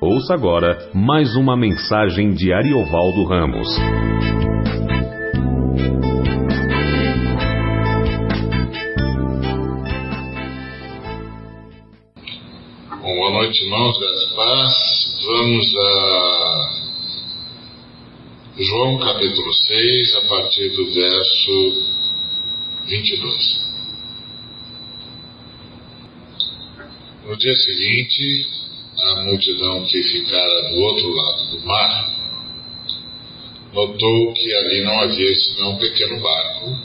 Ouça agora mais uma mensagem de Ariovaldo Ramos. Bom, boa noite, irmãos, graças paz. Vamos a João capítulo 6, a partir do verso 22. No dia seguinte, a multidão que ficara do outro lado do mar notou que ali não havia senão um pequeno barco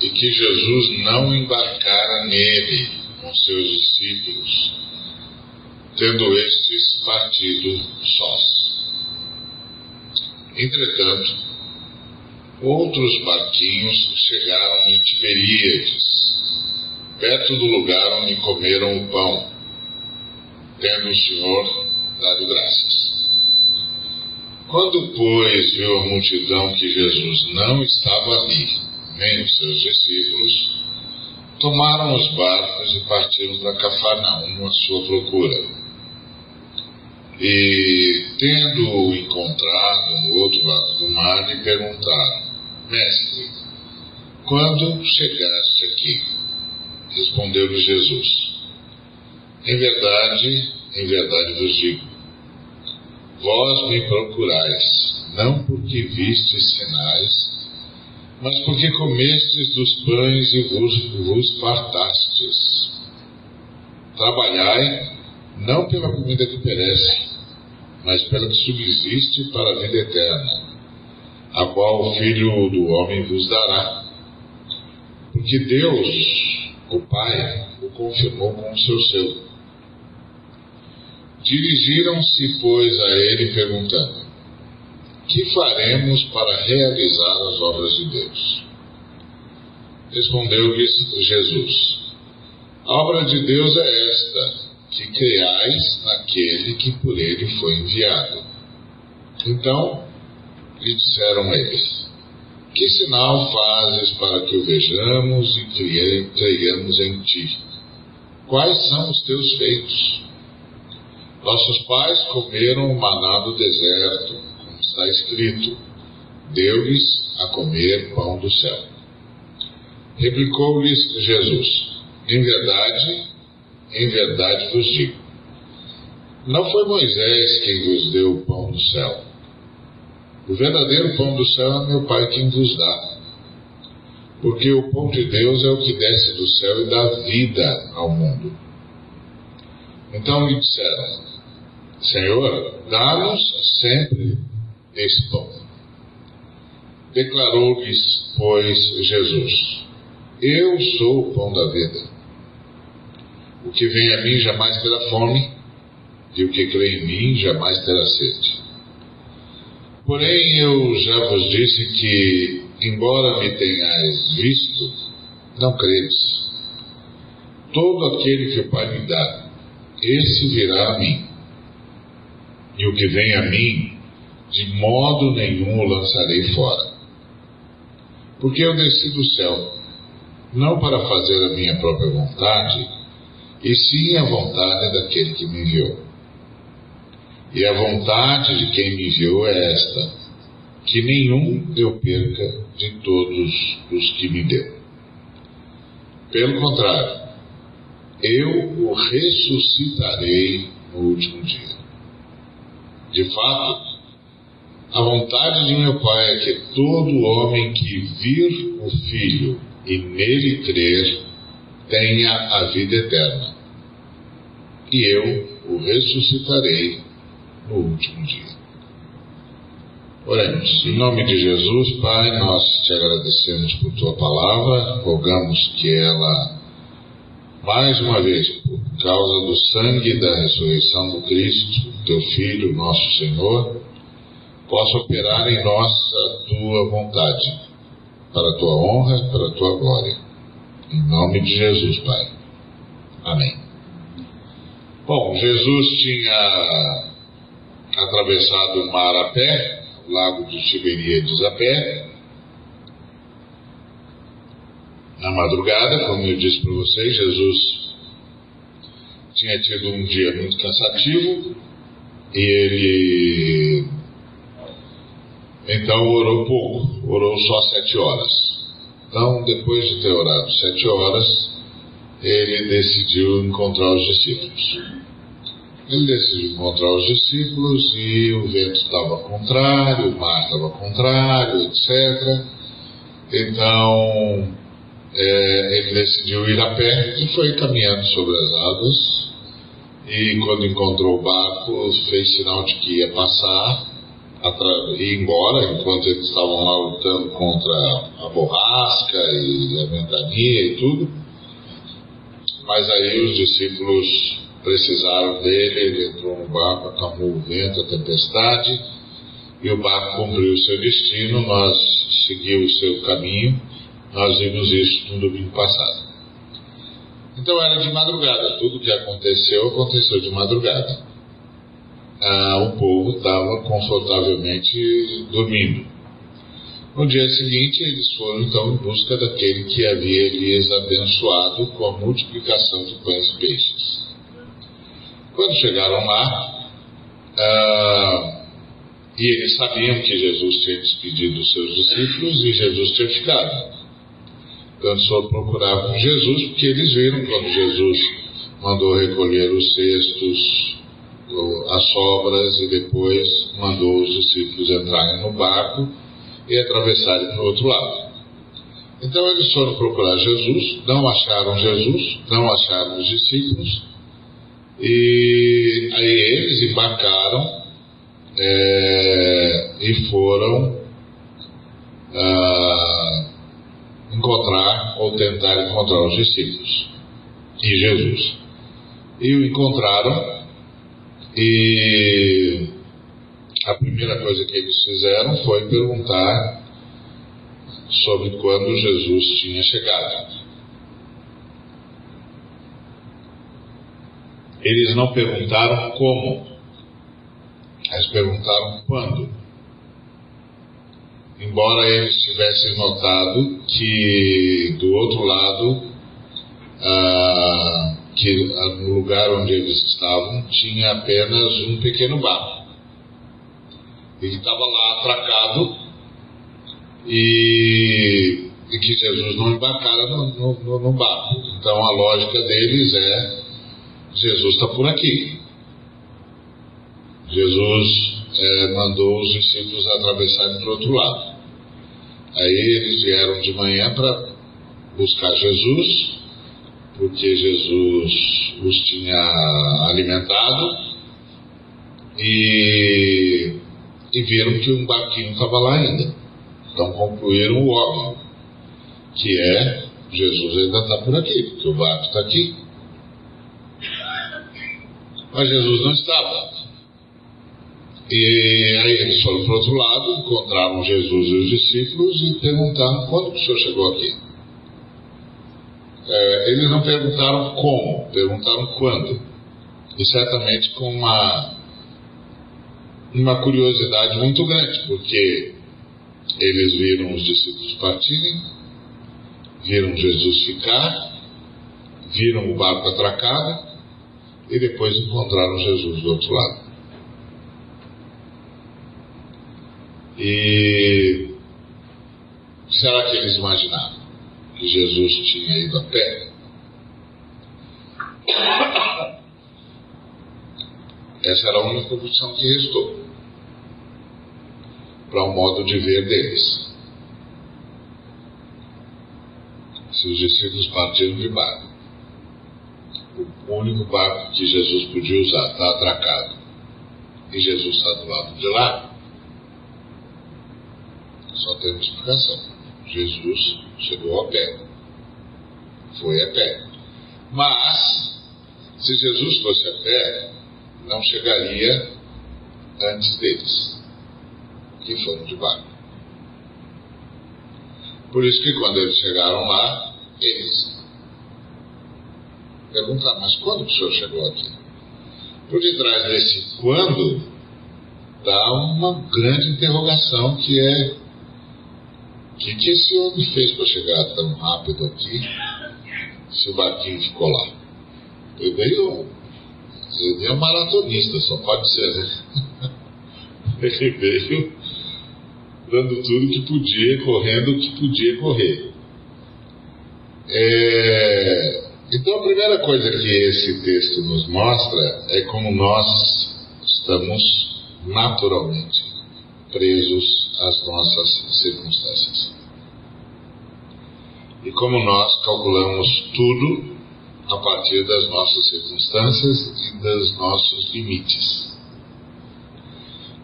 e que Jesus não embarcara nele com seus discípulos, tendo estes partido sós. Entretanto, outros barquinhos chegaram de Tiberíades, perto do lugar onde comeram o pão, tendo o Senhor dado graças. Quando, pois, viu a multidão que Jesus não estava ali, nem os seus discípulos, tomaram os barcos e partiram para Cafarnaum à sua procura. E, tendo-o encontrado no outro lado do mar, lhe perguntaram: Mestre, quando chegaste aqui? Respondeu-lhe Jesus: Em verdade, em verdade vos digo, vós me procurais, não porque vistes sinais, mas porque comestes dos pães e vos, vos fartastes. Trabalhai, não pela comida que perece, mas pela que subsiste para a vida eterna, a qual o Filho do Homem vos dará. Porque Deus, o Pai, o confirmou com o seu selo. Dirigiram-se, pois, a ele perguntando: Que faremos para realizar as obras de Deus? Respondeu-lhes Jesus: A obra de Deus é esta, que creais naquele que por ele foi enviado. Então lhe disseram eles: Que sinal fazes para que o vejamos e creiamos em ti? Quais são os teus feitos? Nossos pais comeram o maná do deserto, como está escrito: Deu-lhes a comer pão do céu. Replicou-lhes Jesus: Em verdade, em verdade vos digo: Não foi Moisés quem vos deu o pão do céu. O verdadeiro pão do céu é meu Pai quem vos dá. Porque o pão de Deus é o que desce do céu e dá vida ao mundo. Então lhe disseram: Senhor, dá-nos sempre esse pão. Declarou-lhes, pois, Jesus: Eu sou o pão da vida. O que vem a mim jamais terá fome, e o que crê em mim jamais terá sede. Porém, eu já vos disse que, embora me tenhais visto, não credes. Todo aquele que o Pai me dá, esse virá a mim. E o que vem a mim, de modo nenhum o lançarei fora. Porque eu desci do céu, não para fazer a minha própria vontade, e sim a vontade daquele que me enviou. E a vontade de quem me enviou é esta: que nenhum eu perca de todos os que me deu. Pelo contrário, eu o ressuscitarei no último dia. De fato, a vontade de meu Pai é que todo homem que vir o Filho e nele crer tenha a vida eterna. E eu o ressuscitarei no último dia. Oremos. Em nome de Jesus, Pai, nós te agradecemos por tua palavra, rogamos que ela, mais uma vez, por causa do sangue e da ressurreição do Cristo, teu Filho, nosso Senhor, possa operar em nós a tua vontade, para a tua honra para a tua glória. Em nome de Jesus, Pai. Amém. Bom, Jesus tinha atravessado o mar a pé, o lago de Tiberíades a pé. Na madrugada, como eu disse para vocês, Jesus tinha tido um dia muito cansativo E ele então orou pouco, orou só sete horas. Então, depois de ter orado sete horas, ele decidiu encontrar os discípulos. Ele decidiu encontrar os discípulos e o vento estava contrário, o mar estava contrário, etc. Então, é, ele decidiu ir a pé e foi caminhando sobre as águas. E quando encontrou o barco, fez sinal de que ia passar e ir embora, enquanto eles estavam lá lutando contra a borrasca e a ventania e tudo. Mas aí os discípulos precisaram dele, ele entrou no barco, acalmou o vento, a tempestade, e o barco cumpriu o seu destino, nós seguimos o seu caminho, nós vimos isso no domingo passado. Então era de madrugada, tudo que aconteceu, aconteceu de madrugada ah, o povo estava confortavelmente dormindo. No dia seguinte, eles foram então em busca daquele que havia lhes abençoado com a multiplicação de pães e peixes. Quando chegaram lá, ah, e eles sabiam que Jesus tinha despedido os seus discípulos e Jesus tinha ficado. Então eles foram procurar com Jesus, porque eles viram quando Jesus mandou recolher os cestos as sobras e depois mandou os discípulos entrarem no barco e atravessarem para o outro lado. Então eles foram procurar Jesus, não acharam Jesus, não acharam os discípulos, e aí eles embarcaram é, e foram ah, encontrar ou tentar encontrar os discípulos e Jesus. E o encontraram e a primeira coisa que eles fizeram foi perguntar sobre quando Jesus tinha chegado. Eles não perguntaram como, mas perguntaram quando. Embora eles tivessem notado que do outro lado ah, que ah, no lugar onde eles estavam tinha apenas um pequeno barco. Ele estava lá atracado e, e, que Jesus não embarcara no, no, no barco. Então a lógica deles é: Jesus está por aqui. Jesus é, mandou os discípulos atravessarem para o outro lado. Aí eles vieram de manhã para buscar Jesus porque Jesus os tinha alimentado e, e viram que um barquinho estava lá ainda. Então concluíram o óbvio, que é Jesus ainda está por aqui, porque o barco está aqui. Mas Jesus não estava. E aí eles foram para o outro lado, encontraram Jesus e os discípulos e perguntaram quando o senhor chegou aqui é, eles não perguntaram como, perguntaram quando. E certamente com uma, uma curiosidade muito grande, porque eles viram os discípulos partirem, viram Jesus ficar, viram o barco atracado e depois encontraram Jesus do outro lado. E será que eles imaginaram? que Jesus tinha ido a pé. Essa era a única opção que restou para o um modo de ver deles. Se os discípulos partiram de barco, o único barco que Jesus podia usar está atracado e Jesus está do lado de lá, só tem uma explicação. Jesus chegou a pé. Foi a pé. Mas, se Jesus fosse a pé, não chegaria antes deles, que foram de barco. Por isso que quando eles chegaram lá, eles perguntaram, mas quando o senhor chegou aqui? Por detrás desse quando, dá uma grande interrogação que é o que, que esse homem fez para chegar tão rápido aqui se o barquinho ficou lá? Bem longo. Ele um maratonista, só pode ser, né? Ele veio dando tudo que podia, correndo o que podia correr. É, então, a primeira coisa que esse texto nos mostra é como nós estamos naturalmente presos às nossas circunstâncias. E como nós calculamos tudo a partir das nossas circunstâncias e dos nossos limites.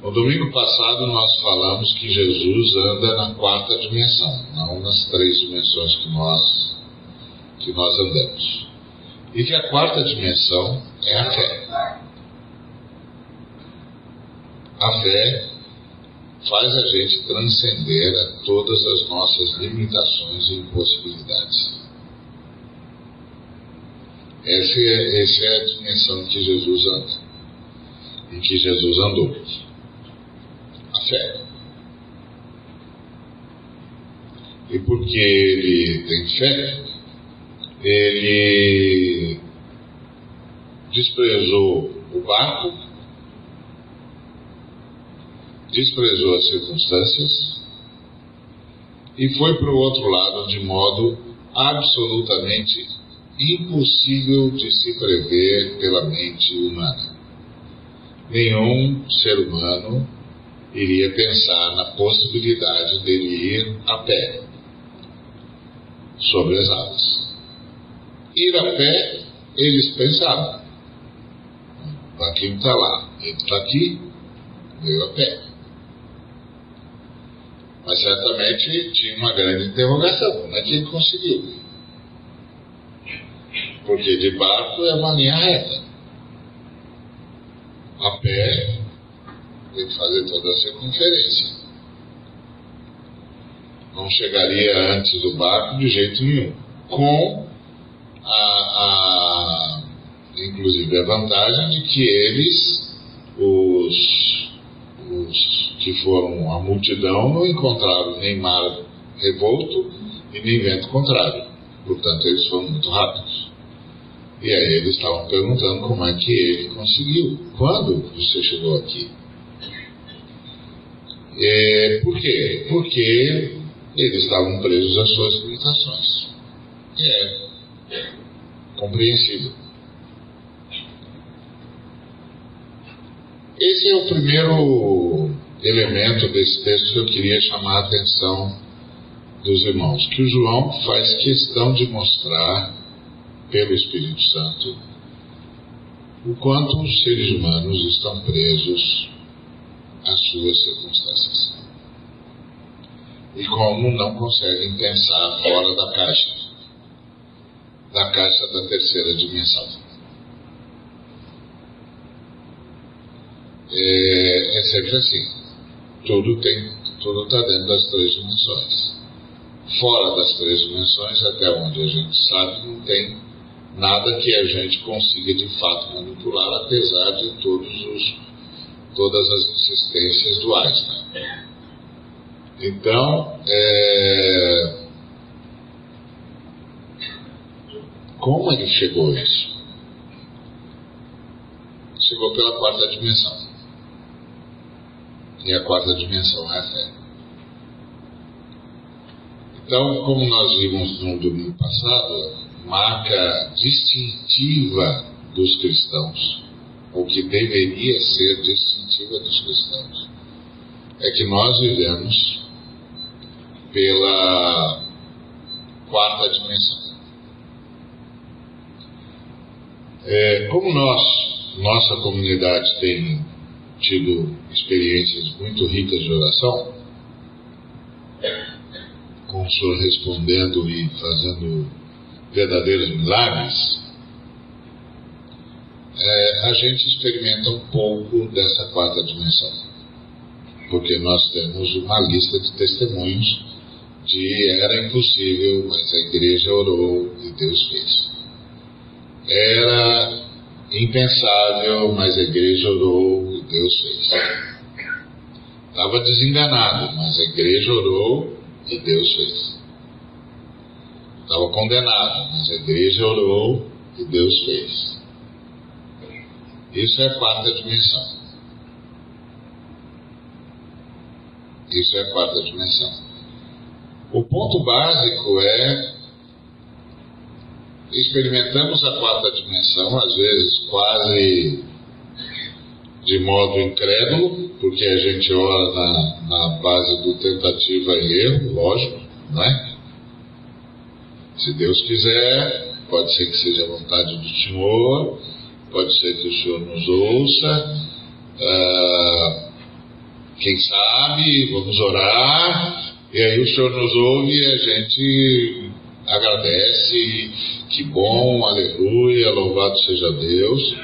No domingo passado nós falamos que Jesus anda na quarta dimensão, não nas três dimensões que nós que nós andamos. E que a quarta dimensão é a fé. A fé faz a gente transcender a todas as nossas limitações e impossibilidades. Essa é, essa é a dimensão que Jesus anda, em que Jesus andou. A fé. E porque ele tem fé, ele desprezou o barco, desprezou as circunstâncias e foi para o outro lado de modo absolutamente impossível de se prever pela mente humana. Nenhum ser humano iria pensar na possibilidade dele ir a pé sobre as águas ir a pé, eles pensavam. O barquinho está lá, ele está aqui, veio a pé. Mas certamente tinha uma grande interrogação, como é que ele conseguiu? Porque de barco é uma linha reta. A pé tem que fazer toda a circunferência. Não chegaria antes do barco de jeito nenhum. Com a, a, inclusive a vantagem de que eles, os, os que foram a multidão, não encontraram nem mar revolto e nem vento contrário. Portanto, eles foram muito rápidos. E aí eles estavam perguntando como é que ele conseguiu. Quando você chegou aqui? É, por quê? Porque eles estavam presos às suas limitações. É, compreensível. Esse é o primeiro elemento desse texto que eu queria chamar a atenção dos irmãos, que o João faz questão de mostrar, pelo Espírito Santo, o quanto os seres humanos estão presos às suas circunstâncias. E como não conseguem pensar fora da caixa da caixa da terceira dimensão. É, é sempre assim. Tudo tem, tudo está dentro das três dimensões. Fora das três dimensões, até onde a gente sabe, não tem nada que a gente consiga de fato manipular, apesar de todos os, todas as insistências duais. Né? Então, é, Como ele chegou a isso? Chegou pela quarta dimensão. E a quarta dimensão é a fé. Então, como nós vimos no domingo passado, marca distintiva dos cristãos, ou que deveria ser distintiva dos cristãos, é que nós vivemos pela quarta dimensão. É, como nós, nossa comunidade tem tido experiências muito ricas de oração, com o Senhor respondendo e fazendo verdadeiros milagres, é, a gente experimenta um pouco dessa quarta dimensão. Porque nós temos uma lista de testemunhos de era impossível, mas a igreja orou e Deus fez. Era impensável, mas a igreja orou Deus fez. Estava desenganado, mas a igreja orou e Deus fez. Estava condenado, mas a igreja orou e Deus fez. Isso é a quarta dimensão. Isso é a quarta dimensão. O ponto básico é experimentamos a quarta dimensão, às vezes quase de modo incrédulo, porque a gente ora na, na base do tentativa e erro, lógico, não é? Se Deus quiser, pode ser que seja a vontade do Senhor, pode ser que o Senhor nos ouça. Uh, quem sabe, vamos orar, e aí o Senhor nos ouve e a gente agradece, que bom, aleluia, louvado seja Deus.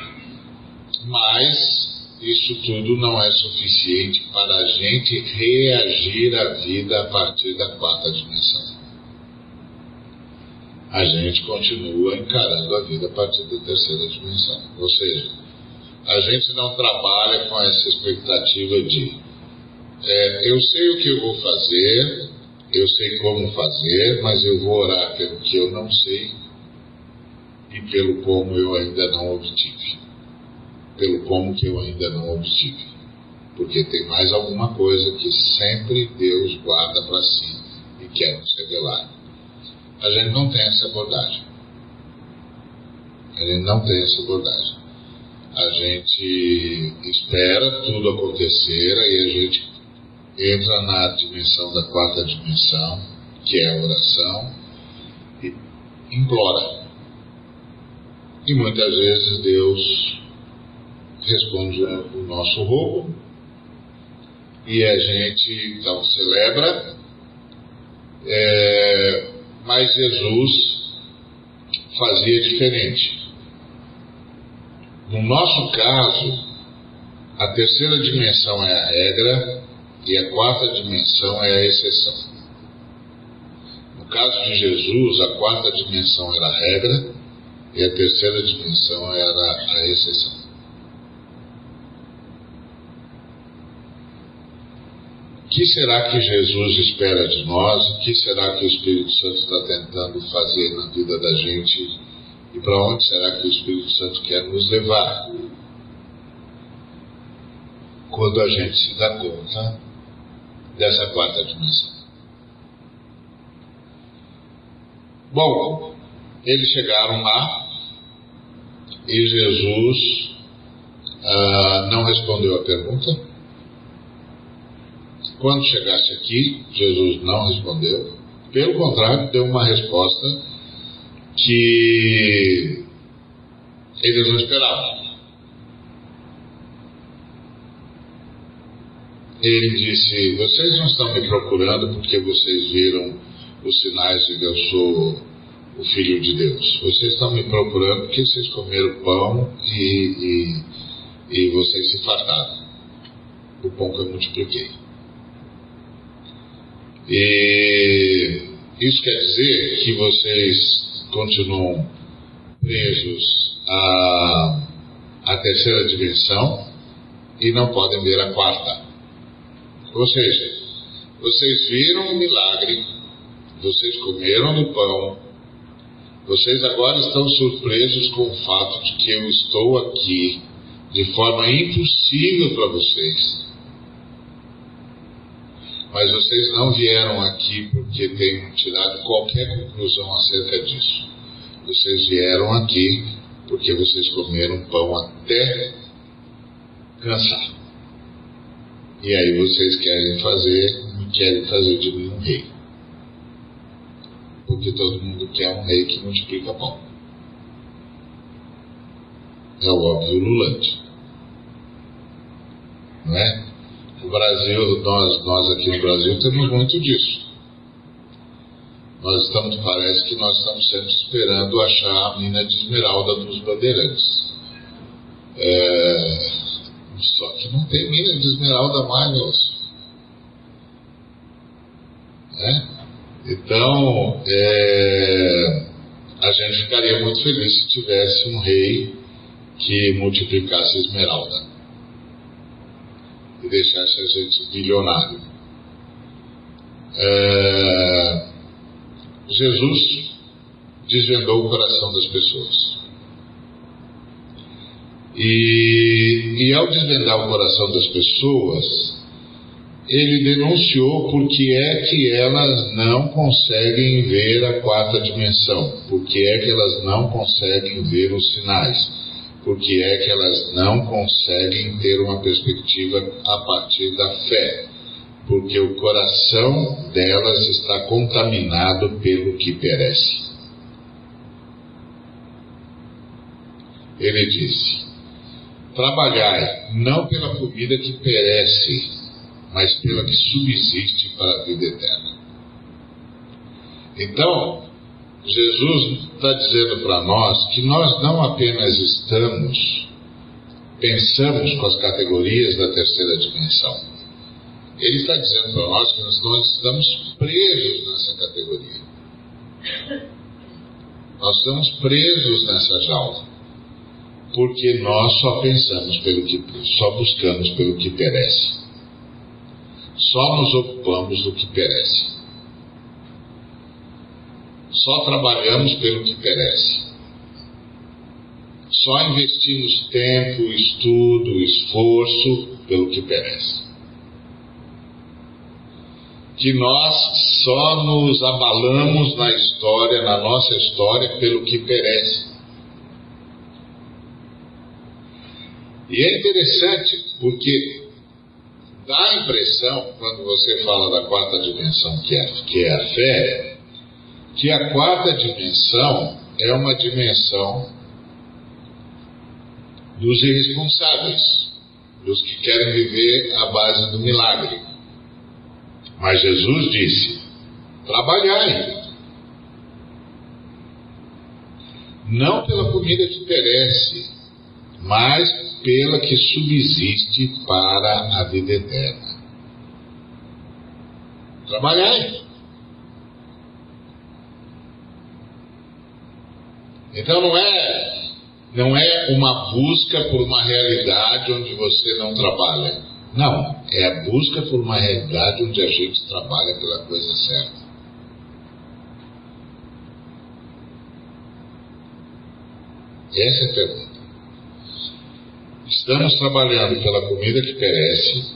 Mas isso tudo não é suficiente para a gente reagir à vida a partir da quarta dimensão. A gente continua encarando a vida a partir da terceira dimensão. Ou seja, a gente não trabalha com essa expectativa de é, eu sei o que eu vou fazer, eu sei como fazer, mas eu vou orar pelo que eu não sei e pelo como eu ainda não obtive pelo como que eu ainda não obtive. Porque tem mais alguma coisa que sempre Deus guarda para si e quer nos revelar. A gente não tem essa abordagem. A gente não tem essa abordagem. A gente espera tudo acontecer e a gente entra na dimensão da quarta dimensão, que é a oração, e implora. E muitas vezes Deus responde o nosso roubo e a gente então celebra, é, mas Jesus fazia diferente. No nosso caso, a terceira dimensão é a regra e a quarta dimensão é a exceção. No caso de Jesus, a quarta dimensão era a regra e a terceira dimensão era a exceção. Que será que Jesus espera de nós? O que será que o Espírito Santo está tentando fazer na vida da gente? E para onde será que o Espírito Santo quer nos levar? Quando a gente se dá conta dessa quarta dimensão. Bom, eles chegaram lá e Jesus ah, não respondeu a pergunta quando chegasse aqui, Jesus não respondeu. Pelo contrário, deu uma resposta que eles não esperavam. Ele disse: Vocês não estão me procurando porque vocês viram os sinais de que eu sou o Filho de Deus. Vocês estão me procurando porque vocês comeram pão e, e, e vocês se fartaram. O pão que eu multipliquei. E isso quer dizer que vocês continuam presos à, à terceira dimensão e não podem ver a quarta. Ou seja, vocês viram o milagre, vocês comeram do pão, vocês agora estão surpresos com o fato de que eu estou aqui de forma impossível para vocês mas vocês não vieram aqui porque tenham tirado qualquer conclusão acerca disso. Vocês vieram aqui porque vocês comeram pão até cansar. E aí vocês querem fazer, querem fazer de mim um rei. Porque todo mundo quer um rei que multiplica pão. É o óbvio lulante. Não é? O Brasil, nós, nós aqui no Brasil temos muito disso. Nós estamos, parece que nós estamos sempre esperando achar a mina de esmeralda dos bandeirantes. É, só que não tem mina de esmeralda mais, moço. Né? Então, é, a gente ficaria muito feliz se tivesse um rei que multiplicasse esmeralda e deixasse a gente bilionário. É... Jesus desvendou o coração das pessoas. E, e ao desvendar o coração das pessoas, ele denunciou por que é que elas não conseguem ver a quarta dimensão, por que é que elas não conseguem ver os sinais, por que é que elas não conseguem ter uma perspectiva a partir da fé, porque o coração delas está contaminado pelo que perece. Ele disse: Trabalhai não pela comida que perece, mas pela que subsiste para a vida eterna. Então, Jesus está dizendo para nós que nós não apenas estamos, pensamos com as categorias da terceira dimensão. Ele está dizendo para nós que nós, estamos presos nessa categoria. Nós estamos presos nessa jaula. Porque nós só pensamos pelo que, só buscamos pelo que perece. Só nos ocupamos do que perece. Só trabalhamos pelo que perece. Só investimos tempo, estudo, esforço pelo que perece. Que nós só nos abalamos na história, na nossa história, pelo que perece. E é interessante porque dá a impressão, quando você fala da quarta dimensão, que é, que é a fé, que a quarta dimensão é uma dimensão dos irresponsáveis, dos que querem viver à base do milagre. Mas Jesus disse: trabalhai. Não pela comida que perece, mas pela que subsiste para a vida eterna. Trabalhai. Então não é não é uma busca por uma realidade onde você não trabalha. Não, é a busca por uma realidade onde a gente trabalha pela coisa certa. Essa é a pergunta. Estamos trabalhando pela comida que perece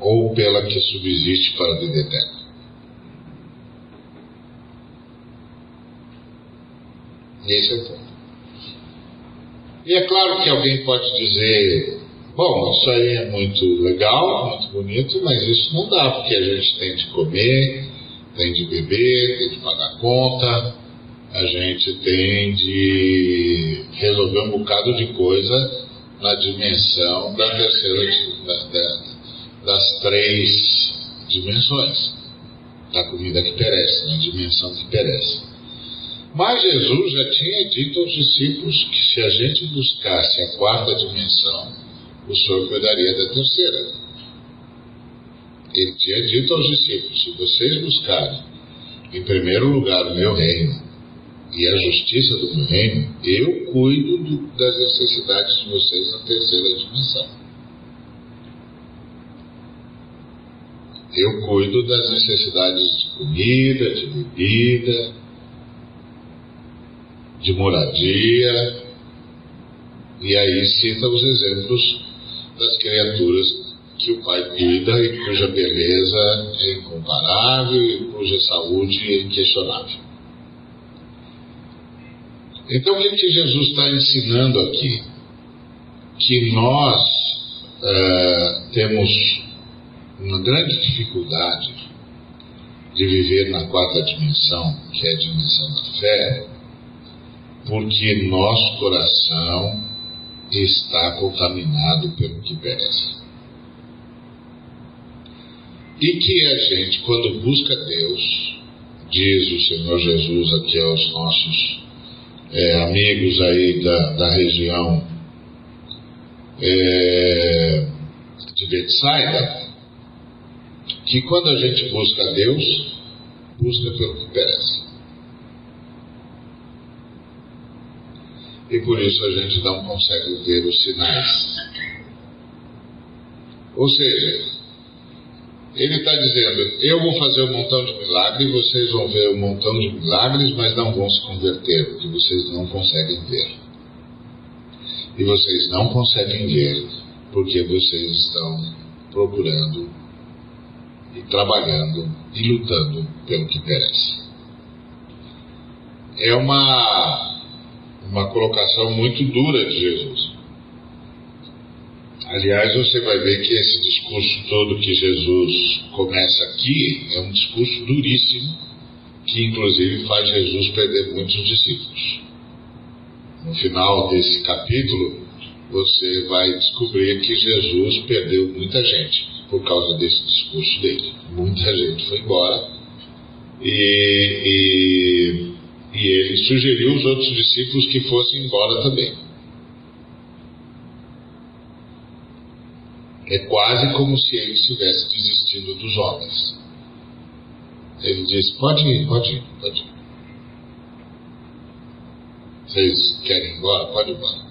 ou pela que subsiste para vida eterna. Esse é o ponto. E é claro que alguém pode dizer: bom, isso aí é muito legal, muito bonito, mas isso não dá, porque a gente tem de comer, tem de beber, tem de pagar conta, a gente tem de resolver um bocado de coisa na dimensão da terceira da, da, das três dimensões da comida que perece, na dimensão que perece. Mas Jesus já tinha dito aos discípulos que se a gente buscasse a quarta dimensão, o Senhor cuidaria da terceira. Ele tinha dito aos discípulos: se vocês buscarem, em primeiro lugar, o meu reino e a justiça do meu reino, eu cuido do, das necessidades de vocês na terceira dimensão. Eu cuido das necessidades de comida, de bebida, de moradia, e aí cita os exemplos das criaturas que o Pai cuida e cuja beleza é incomparável e cuja saúde é inquestionável. Então, o que Jesus está ensinando aqui? Que nós é, temos uma grande dificuldade de viver na quarta dimensão, que é a dimensão da fé, porque nosso coração está contaminado pelo que perece. E que a gente, quando busca Deus, diz o Senhor Jesus aqui aos nossos é, amigos aí da, da região é, de Betsaida, que quando a gente busca Deus, busca pelo que perece. E por isso a gente não consegue ver os sinais. Ou seja, ele está dizendo: eu vou fazer um montão de milagres, vocês vão ver um montão de milagres, mas não vão se converter, porque vocês não conseguem ver. e vocês não conseguem ver porque vocês estão procurando e trabalhando e lutando pelo que perece. É uma, uma colocação muito dura de Jesus. Aliás, você vai ver que esse discurso todo que Jesus começa aqui é um discurso duríssimo, que inclusive faz Jesus perder muitos discípulos. No final desse capítulo, você vai descobrir que Jesus perdeu muita gente por causa desse discurso dele. Muita gente foi embora e, e, e ele sugeriu os outros discípulos que fossem embora também. É quase como se ele estivesse desistindo dos homens. Ele diz: pode ir, pode ir, pode ir. Vocês querem ir embora? Pode ir embora.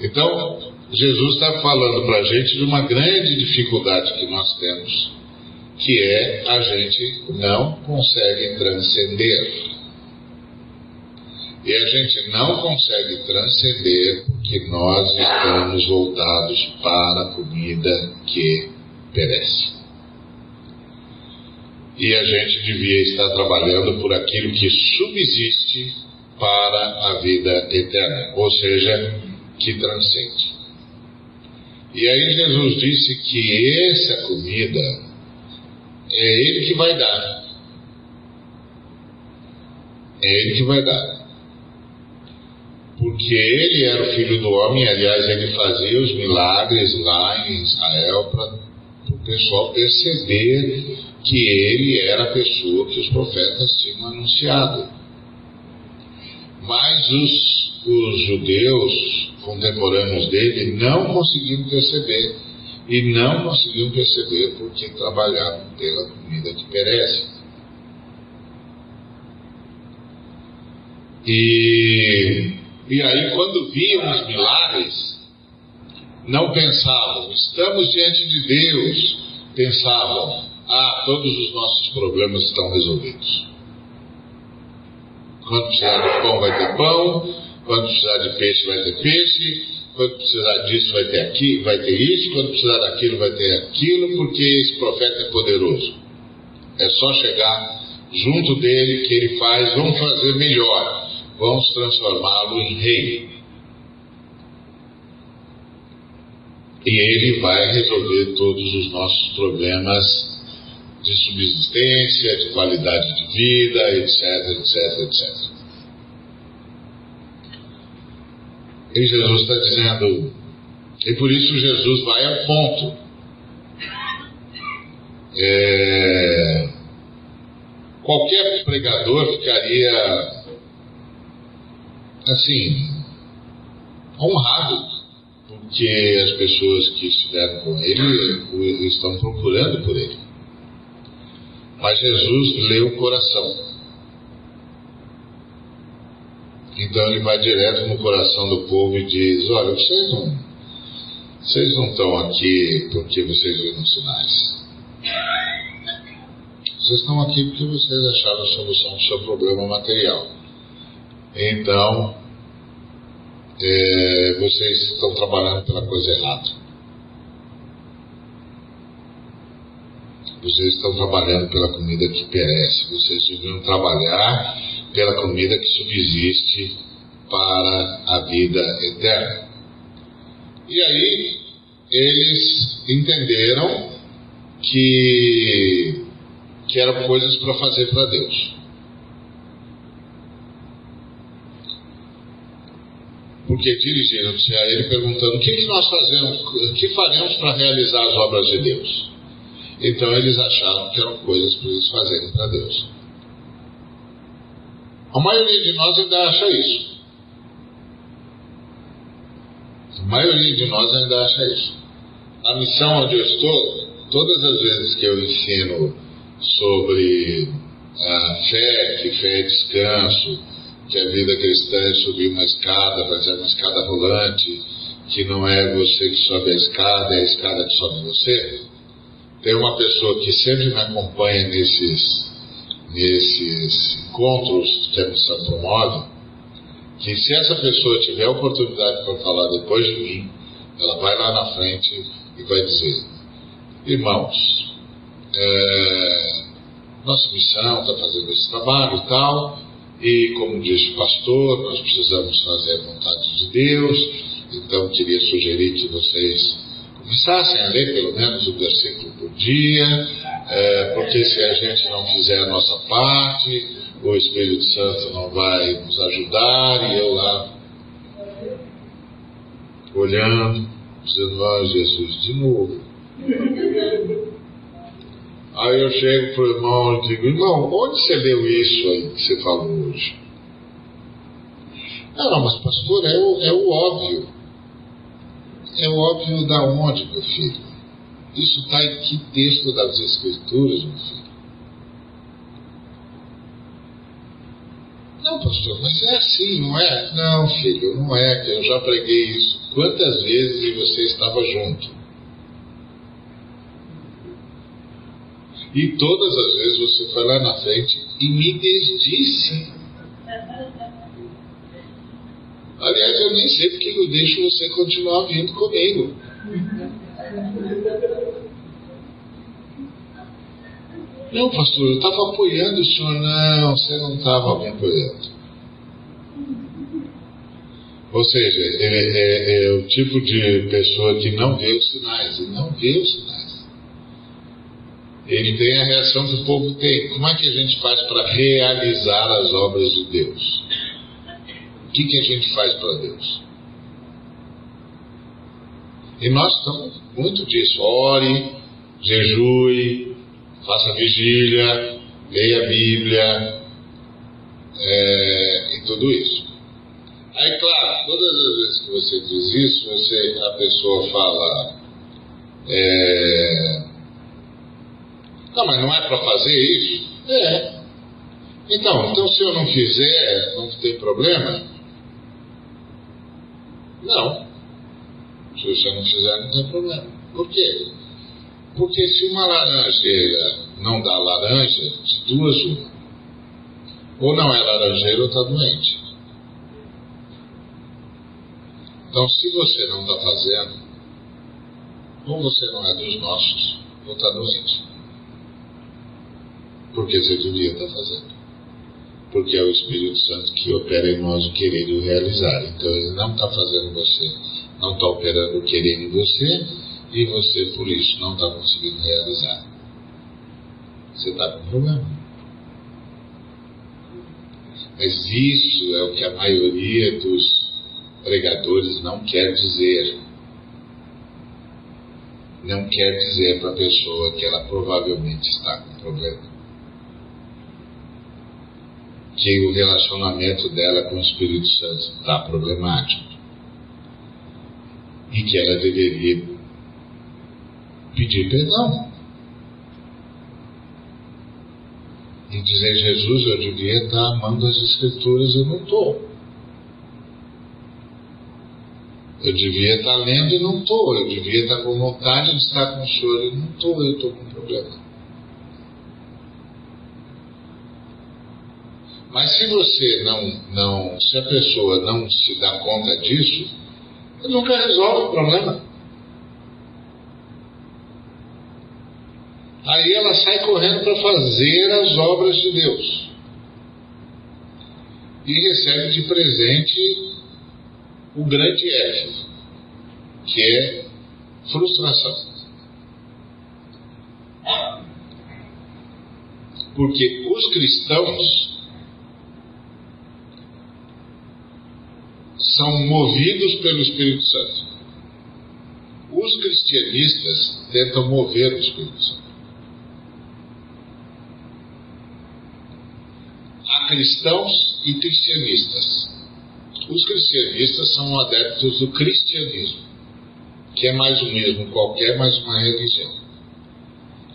Então, Jesus está falando para a gente de uma grande dificuldade que nós temos, que é a gente não consegue transcender. E a gente não consegue transcender porque nós estamos voltados para a comida que perece. E a gente devia estar trabalhando por aquilo que subsiste para a vida eterna, ou seja, que transcende. E aí Jesus disse que essa comida é Ele que vai dar. É Ele que vai dar. Porque Ele era o Filho do Homem, aliás, Ele fazia os milagres lá em Israel para o pessoal perceber que Ele era a pessoa que os profetas tinham anunciado. Mas os, os judeus contemporâneos dele não conseguiram perceber. E não conseguiam perceber porque trabalhavam pela comida que perece. E, e aí, quando viam os milagres, não pensavam, estamos diante de Deus. Pensavam, ah, todos os nossos problemas estão resolvidos. Quando precisar de pão, vai ter pão. Quando precisar de peixe, vai ter peixe. Quando precisar disso, vai ter aqui, vai ter isso. Quando precisar daquilo, vai ter aquilo, porque esse profeta é poderoso. É só chegar junto dele que ele faz, vamos fazer melhor. Vamos transformá-lo em rei. E ele vai resolver todos os nossos problemas de subsistência, de qualidade de vida, etc, etc, etc. E Jesus está dizendo, e por isso Jesus vai ao ponto. É, qualquer pregador ficaria assim, honrado, porque as pessoas que estiveram com ele estão procurando por ele. Mas Jesus lê o coração. Então ele vai direto no coração do povo e diz: Olha, vocês não, vocês não estão aqui porque vocês viram sinais. Vocês estão aqui porque vocês acharam a solução do seu problema material. Então, é, vocês estão trabalhando pela coisa errada. Vocês estão trabalhando pela comida que perece. Vocês deviam trabalhar pela comida que subsiste para a vida eterna. E aí eles entenderam que, que eram coisas para fazer para Deus. Porque dirigiram-se a ele perguntando: o que, que nós fazemos, o que faremos para realizar as obras de Deus? Então eles acharam que eram coisas para eles fazerem para Deus. A maioria de nós ainda acha isso. A maioria de nós ainda acha isso. A missão onde eu estou, todas as vezes que eu ensino sobre a fé, que fé é descanso, que a vida cristã é subir uma escada, fazer uma escada rolante, que não é você que sobe a escada, é a escada que sobe você. Tem uma pessoa que sempre me acompanha nesses nesses encontros que a missão promove, que se essa pessoa tiver oportunidade para falar depois de mim, ela vai lá na frente e vai dizer: Irmãos, é, nossa missão está fazendo esse trabalho e tal, e como disse o pastor, nós precisamos fazer a vontade de Deus, então queria sugerir que vocês começassem a ler pelo menos um versículo por dia, é, porque se a gente não fizer a nossa parte, o Espírito Santo não vai nos ajudar, e eu lá olhando, dizendo, ah, Jesus, de novo. Aí eu chego para o irmão e digo, irmão, onde você leu isso aí que você falou hoje? Não, não, mas pastor, é o, é o óbvio. É o óbvio da onde, meu filho? Isso está em que texto das Escrituras, meu filho? Não, pastor, mas é assim, não é? Não, filho, não é, eu já preguei isso quantas vezes e você estava junto. E todas as vezes você foi lá na frente e me desdisse. Aliás, eu nem sei porque eu deixo você continuar vindo comigo. Não, pastor, eu estava apoiando o senhor. Não, você não estava me apoiando. Ou seja, é, é, é, o tipo de pessoa que não vê os sinais. Ele não vê os sinais. Ele tem a reação que o povo tem. Como é que a gente faz para realizar as obras de Deus? O que, que a gente faz para Deus? E nós estamos muito disso. Ore, jejue, faça vigília, leia a Bíblia é, e tudo isso. Aí, claro, todas as vezes que você diz isso, você, a pessoa fala. É, não, mas não é para fazer isso? É. Então, então se eu não fizer, não tem problema? Não. Se você não fizer, não tem problema. Por quê? Porque se uma laranjeira não dá laranja, de duas uma. Ou não é laranjeira ou está doente. Então, se você não está fazendo, ou você não é dos nossos, ou está doente. Porque você devia estar tá fazendo. Porque é o Espírito Santo que opera em nós o querer e o realizar. Então, ele não está fazendo você, não está operando o querer em você, e você, por isso, não está conseguindo realizar. Você está com problema. Mas isso é o que a maioria dos pregadores não quer dizer. Não quer dizer para a pessoa que ela provavelmente está com problema. Que o relacionamento dela com o Espírito Santo está problemático. E que ela deveria pedir perdão. E dizer, Jesus, eu devia estar amando as Escrituras, eu não estou. Eu devia estar lendo e não estou. Eu devia estar com vontade de estar com o Senhor e não estou. Eu estou com um problema. Mas se você não, não, se a pessoa não se dá conta disso, nunca resolve o problema. Aí ela sai correndo para fazer as obras de Deus. E recebe de presente o grande F, que é frustração. Porque os cristãos são movidos pelo Espírito Santo. Os cristianistas tentam mover o Espírito Santo. Cristãos e cristianistas. Os cristianistas são adeptos do cristianismo, que é mais o mesmo qualquer, mas uma religião,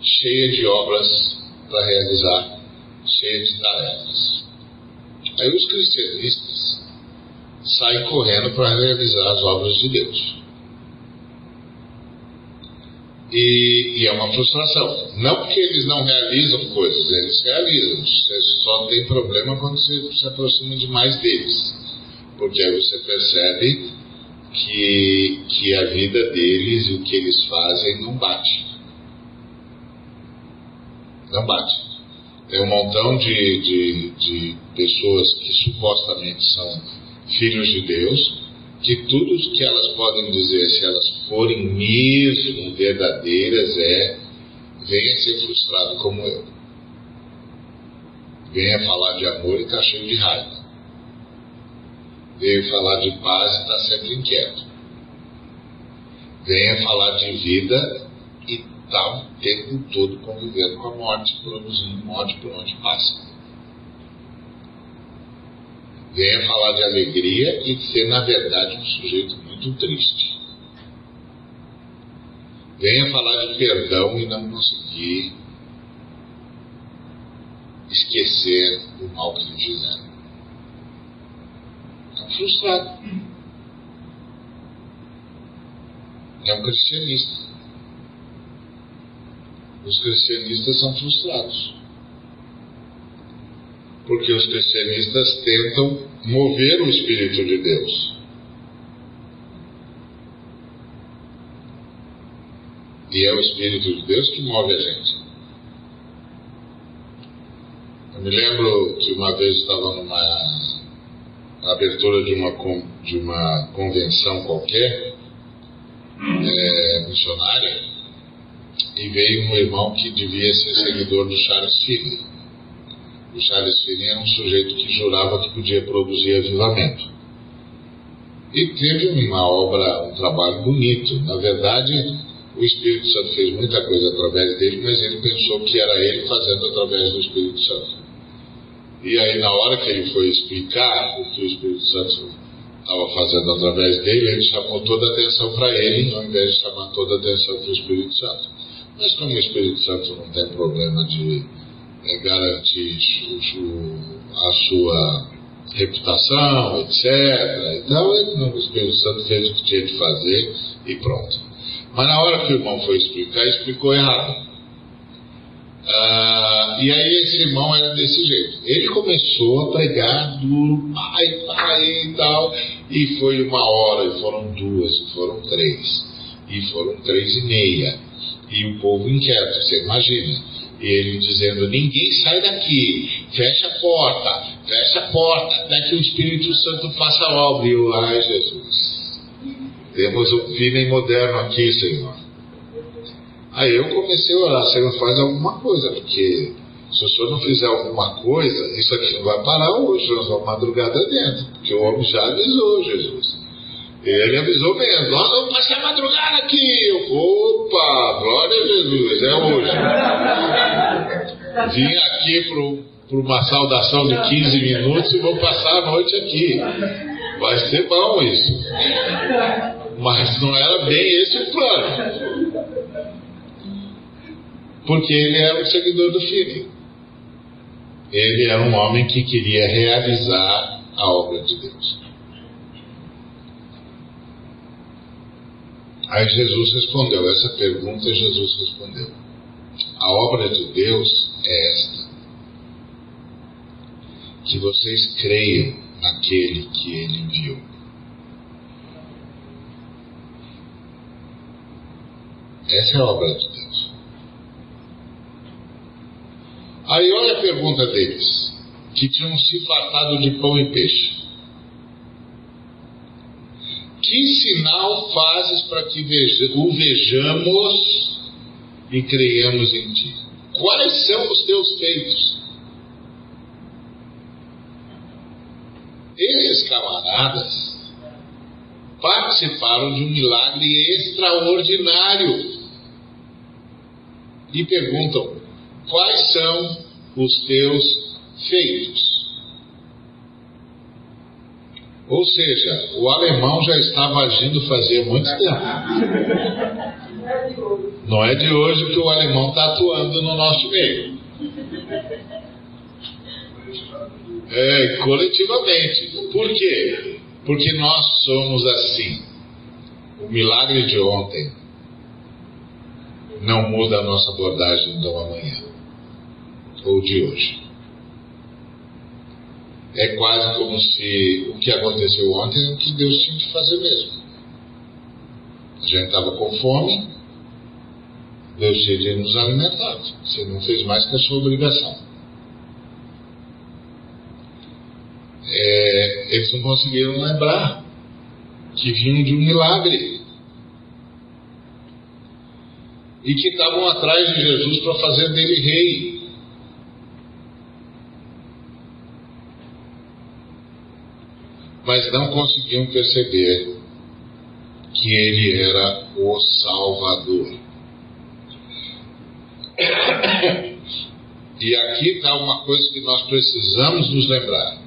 cheia de obras para realizar, cheia de tarefas. Aí os cristianistas saem correndo para realizar as obras de Deus. E, e, é uma frustração. Não porque eles não realizam coisas, eles realizam. Você só tem problema quando você se aproxima demais deles Porque aí você percebe que, que a vida deles e o que eles fazem não bate. Não bate. Tem um montão de, de, de pessoas que supostamente são filhos de Deus, que tudo que elas podem dizer, se elas forem mesmo verdadeiras, é venha ser frustrado como eu. Venha falar de amor e está cheio de raiva. Venha falar de paz e está sempre inquieto. Venha falar de vida e está o tempo todo convivendo com a morte, produzindo morte por onde passa. Venha falar de alegria e ser, na verdade, um sujeito muito triste. Venha falar de perdão e não conseguir esquecer o mal que lhe fizeram. É um frustrado. É um cristianista. Os cristianistas são frustrados. Porque os cristianistas tentam mover o Espírito de Deus. E é o Espírito de Deus que move a gente. Eu me lembro que uma vez estava numa abertura de uma, de uma convenção qualquer, é, missionária, e veio um irmão que devia ser seguidor do Charles Finney. O Charles Finney era um sujeito que jurava que podia produzir avivamento. E teve uma obra, um trabalho bonito. Na verdade, o Espírito Santo fez muita coisa através dele, mas ele pensou que era ele fazendo através do Espírito Santo. E aí, na hora que ele foi explicar o que o Espírito Santo estava fazendo através dele, ele chamou toda a atenção para ele, ao invés de chamar toda a atenção para o Espírito Santo. Mas como o Espírito Santo não tem problema de garantir a sua reputação, etc. Então, o Espírito Santo fez o que tinha de fazer e pronto. Mas na hora que o irmão foi explicar, explicou errado. Ah, e aí esse irmão era desse jeito. Ele começou a pregar duro, pai, pai e tal. E foi uma hora, e foram duas, e foram três, e foram três e meia. E o povo inquieto, você imagina. Ele dizendo: Ninguém sai daqui, fecha a porta, fecha a porta, até que o Espírito Santo faça a obra. E eu, ai Jesus, temos um finem moderno aqui, Senhor. Aí eu comecei a orar, Senhor, faz alguma coisa, porque se o Senhor não fizer alguma coisa, isso aqui não vai parar hoje, nós vamos madrugada dentro, porque o homem já avisou, Jesus. Ele avisou mesmo, nós vamos passar a madrugada aqui. Eu, Opa, glória a Jesus, é hoje. Vim aqui para uma saudação de 15 minutos e vou passar a noite aqui. Vai ser bom isso. Mas não era bem esse o plano. Porque ele era um seguidor do filho. Ele era um homem que queria realizar a obra de Deus. Aí Jesus respondeu, essa pergunta Jesus respondeu. A obra de Deus é esta: que vocês creiam naquele que ele enviou. Essa é a obra de Deus. Aí olha a pergunta deles, que tinham se fartado de pão e peixe. Que sinal fazes para que veja, o vejamos e creiamos em ti? Quais são os teus feitos? Esses camaradas participaram de um milagre extraordinário e perguntam: quais são os teus feitos? Ou seja, o alemão já estava agindo fazia muito tempo. Não é de hoje que o alemão está atuando no nosso meio. É, coletivamente. Por quê? Porque nós somos assim. O milagre de ontem não muda a nossa abordagem do amanhã ou de hoje. É quase como se o que aconteceu ontem é o que Deus tinha que fazer mesmo. A gente estava com fome, Deus tinha nos alimentar. Você não fez mais que a sua obrigação. É, eles não conseguiram lembrar que vinham de um milagre. E que estavam atrás de Jesus para fazer dele rei. Mas não conseguiam perceber que ele era o Salvador. E aqui está uma coisa que nós precisamos nos lembrar.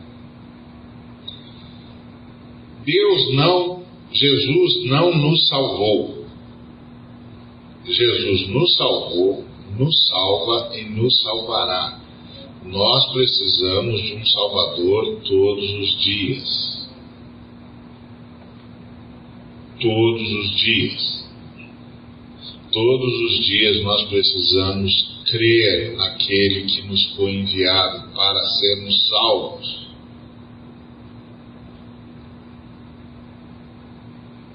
Deus não, Jesus não nos salvou. Jesus nos salvou, nos salva e nos salvará. Nós precisamos de um Salvador todos os dias. Todos os dias. Todos os dias nós precisamos crer naquele que nos foi enviado para sermos salvos.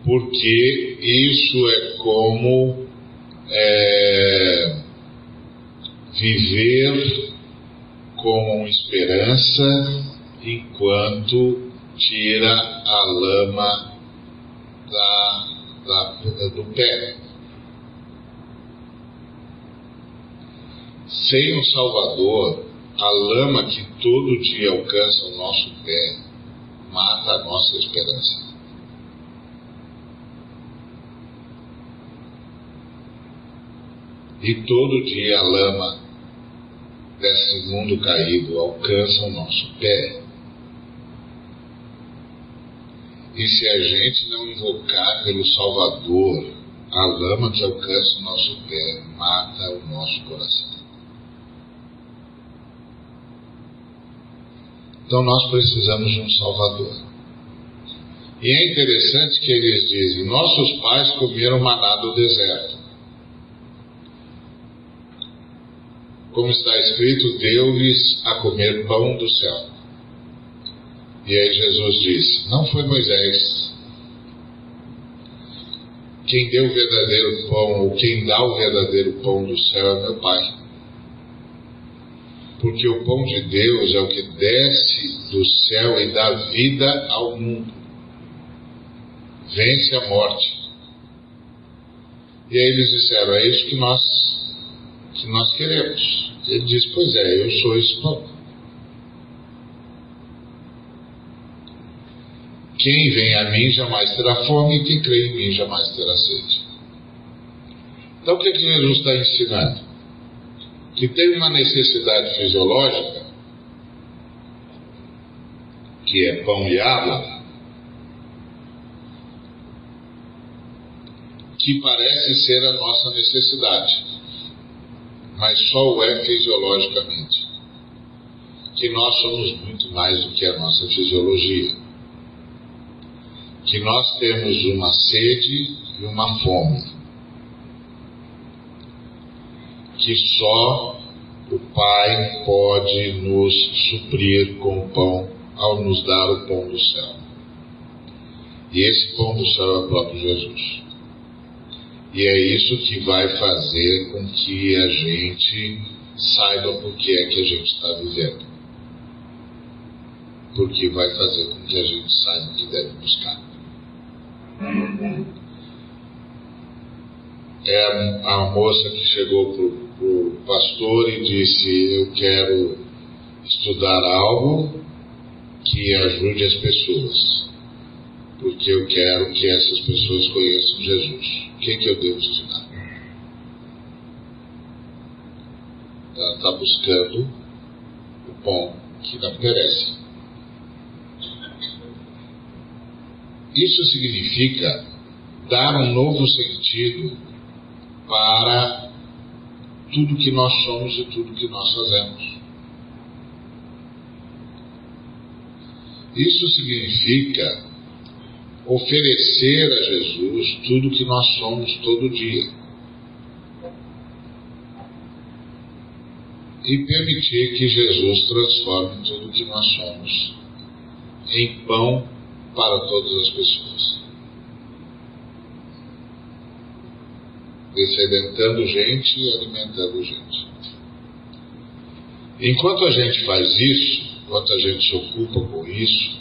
Porque isso é como é, viver com esperança enquanto tira a lama da, da, do pé. Sem o Salvador, a lama que todo dia alcança o nosso pé mata a nossa esperança. E todo dia a lama desse mundo caído alcança o nosso pé. E se a gente não invocar pelo Salvador, a lama que alcança o nosso pé mata o nosso coração. Então nós precisamos de um Salvador. E é interessante que eles dizem: nossos pais comeram maná do deserto. Como está escrito, deu-lhes a comer pão do céu. E aí Jesus disse: Não foi Moisés. Quem deu o verdadeiro pão, ou quem dá o verdadeiro pão do céu é meu Pai. Porque o pão de Deus é o que desce do céu e dá vida ao mundo. Vence a morte. E aí eles disseram: É isso que nós, que nós queremos. Ele diz: Pois é, eu sou esse pão. Quem vem a mim jamais terá fome, e quem crê em mim jamais terá sede. Então o que, é que Jesus está ensinando? Que tem uma necessidade fisiológica, que é pão e água, que parece ser a nossa necessidade, mas só o é fisiologicamente. Que nós somos muito mais do que a nossa fisiologia que nós temos uma sede e uma fome, que só o Pai pode nos suprir com o pão ao nos dar o pão do céu. E esse pão do céu é o próprio Jesus. E é isso que vai fazer com que a gente saiba por que é que a gente está vivendo. Porque vai fazer com que a gente saiba o que deve buscar. É a moça que chegou para o pastor e disse: Eu quero estudar algo que ajude as pessoas, porque eu quero que essas pessoas conheçam Jesus. O que, que eu devo estudar? Ela está buscando o pão que não perece. Isso significa dar um novo sentido para tudo que nós somos e tudo que nós fazemos. Isso significa oferecer a Jesus tudo que nós somos todo dia. E permitir que Jesus transforme tudo que nós somos em pão para todas as pessoas. Descedentando gente e alimentando gente. Enquanto a gente faz isso, enquanto a gente se ocupa com isso,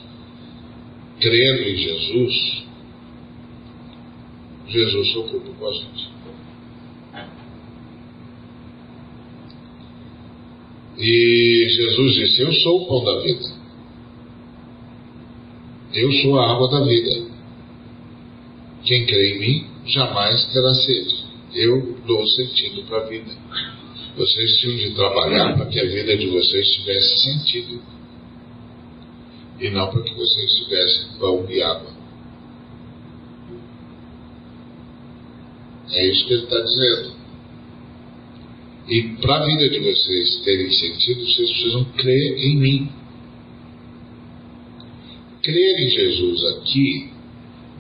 crendo em Jesus, Jesus se ocupa com a gente. E Jesus disse: Eu sou o pão da vida. Eu sou a água da vida. Quem crê em mim jamais terá sede. Eu dou sentido para a vida. Vocês tinham de trabalhar para que a vida de vocês tivesse sentido. E não para que vocês tivessem pão e água. É isso que ele está dizendo. E para a vida de vocês terem sentido, vocês precisam crer em mim. Crer em Jesus aqui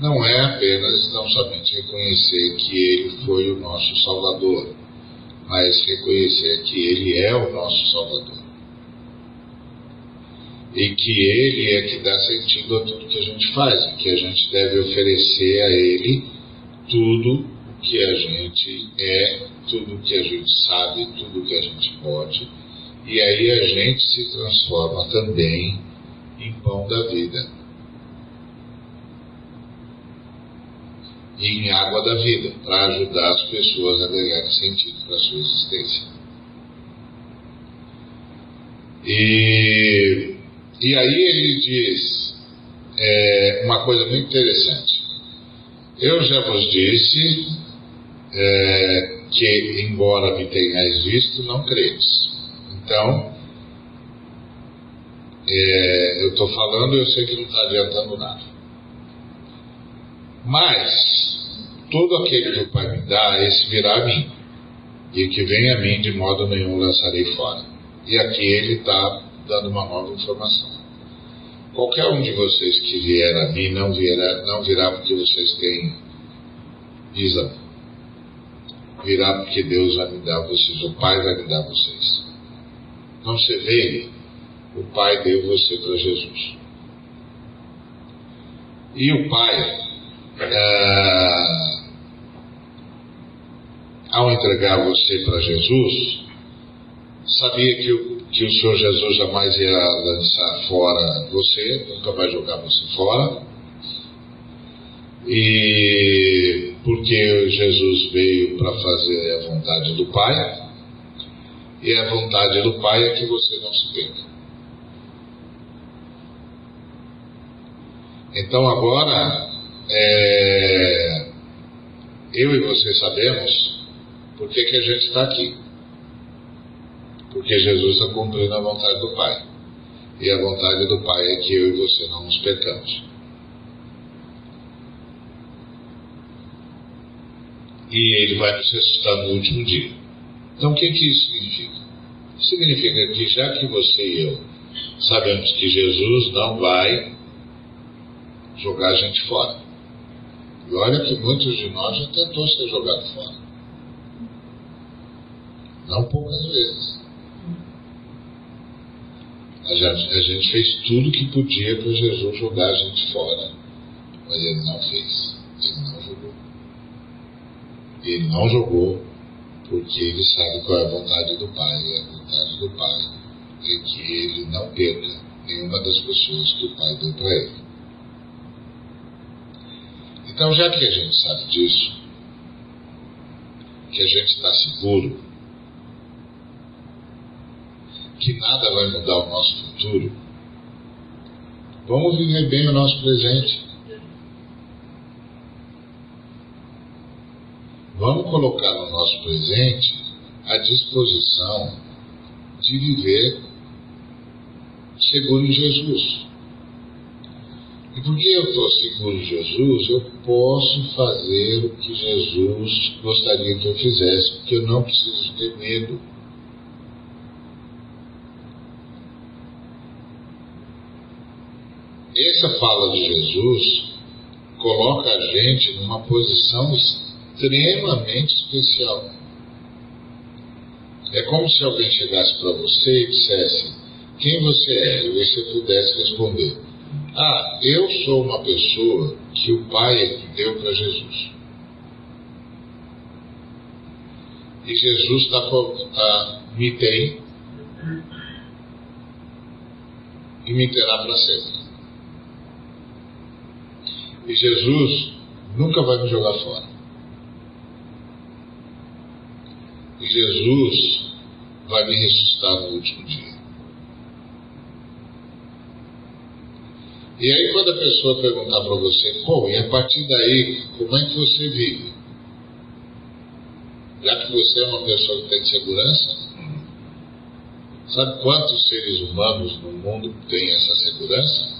não é apenas não somente reconhecer que Ele foi o nosso Salvador, mas reconhecer que Ele é o nosso Salvador. E que Ele é que dá sentido a tudo que a gente faz, e que a gente deve oferecer a Ele tudo o que a gente é, tudo o que a gente sabe, tudo o que a gente pode, e aí a gente se transforma também em pão da vida. Em água da vida, para ajudar as pessoas a ganharem sentido para a sua existência. E, e aí ele diz é, uma coisa muito interessante. Eu já vos disse é, que, embora me tenhais visto, não credes. Então, é, eu estou falando e eu sei que não está adiantando nada. Mas, todo aquele que o Pai me dá, esse virá a mim. E que vem a mim, de modo nenhum lançarei fora. E aqui ele está dando uma nova informação. Qualquer um de vocês que vier a mim não virá, não virá porque vocês têm visão. Virá porque Deus vai me dar vocês, o Pai vai me dar vocês. Então você veio, o Pai deu você para Jesus. E o Pai, é, ao entregar você para Jesus, sabia que o, que o Senhor Jesus jamais ia lançar fora você, nunca vai jogar você fora. E porque Jesus veio para fazer a vontade do Pai, e a vontade do Pai é que você não se perca. Então agora, é, eu e você sabemos por que, que a gente está aqui. Porque Jesus está cumprindo a vontade do Pai. E a vontade do Pai é que eu e você não nos percamos. E Ele vai nos ressuscitar no último dia. Então o que, que isso significa? Significa que já que você e eu sabemos que Jesus não vai jogar a gente fora. E olha que muitos de nós já tentou ser jogado fora. Não poucas vezes. A gente, a gente fez tudo que podia para Jesus jogar a gente fora. Mas ele não fez. Ele não jogou. Ele não jogou porque ele sabe qual é a vontade do Pai. E a vontade do Pai é que ele não perca nenhuma das pessoas que o Pai deu para ele. Então, já que a gente sabe disso, que a gente está seguro, que nada vai mudar o nosso futuro, vamos viver bem o nosso presente. Vamos colocar no nosso presente a disposição de viver seguro em Jesus. E porque eu estou seguro em Jesus, eu posso fazer o que Jesus gostaria que eu fizesse, porque eu não preciso ter medo. Essa fala de Jesus coloca a gente numa posição extremamente especial. É como se alguém chegasse para você e dissesse: Quem você é? E você pudesse responder: Ah, eu sou uma pessoa que o Pai deu para Jesus. E Jesus tá, tá, me tem e me terá para sempre. E Jesus nunca vai me jogar fora. E Jesus vai me ressuscitar no último dia. E aí, quando a pessoa perguntar para você, pô, e a partir daí, como é que você vive? Já que você é uma pessoa que tem segurança, sabe quantos seres humanos no mundo têm essa segurança?